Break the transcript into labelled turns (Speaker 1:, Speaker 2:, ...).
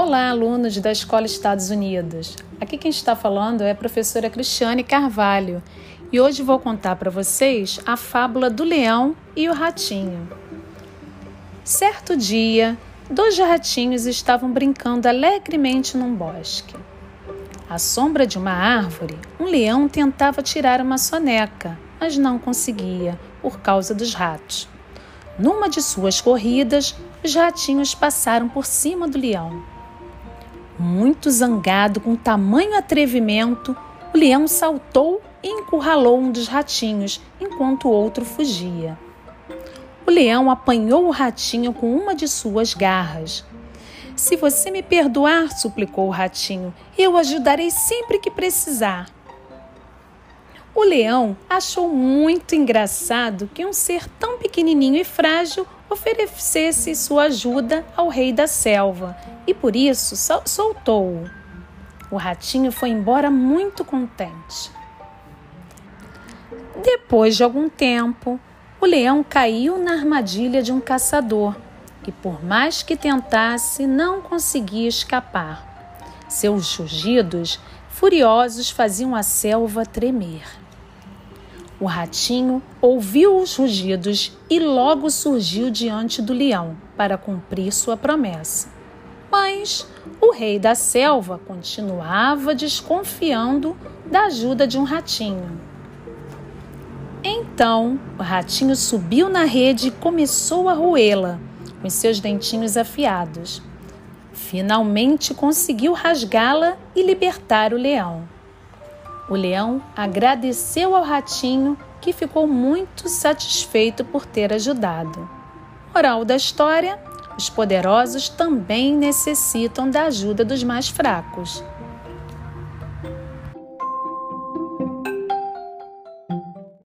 Speaker 1: Olá, alunos da Escola Estados Unidos. Aqui quem está falando é a professora Cristiane Carvalho e hoje vou contar para vocês a fábula do leão e o ratinho. Certo dia, dois ratinhos estavam brincando alegremente num bosque. À sombra de uma árvore, um leão tentava tirar uma soneca, mas não conseguia por causa dos ratos. Numa de suas corridas, os ratinhos passaram por cima do leão. Muito zangado com tamanho atrevimento, o leão saltou e encurralou um dos ratinhos, enquanto o outro fugia. O leão apanhou o ratinho com uma de suas garras. Se você me perdoar, suplicou o ratinho, eu ajudarei sempre que precisar. O leão achou muito engraçado que um ser tão pequenininho e frágil oferecesse sua ajuda ao rei da selva e por isso soltou-o. O ratinho foi embora muito contente. Depois de algum tempo, o leão caiu na armadilha de um caçador e, por mais que tentasse, não conseguia escapar. Seus rugidos furiosos faziam a selva tremer. O ratinho ouviu os rugidos e logo surgiu diante do leão para cumprir sua promessa. Mas o rei da selva continuava desconfiando da ajuda de um ratinho. Então o ratinho subiu na rede e começou a roê-la com seus dentinhos afiados. Finalmente conseguiu rasgá-la e libertar o leão. O leão agradeceu ao ratinho, que ficou muito satisfeito por ter ajudado. Moral da história: os poderosos também necessitam da ajuda dos mais fracos.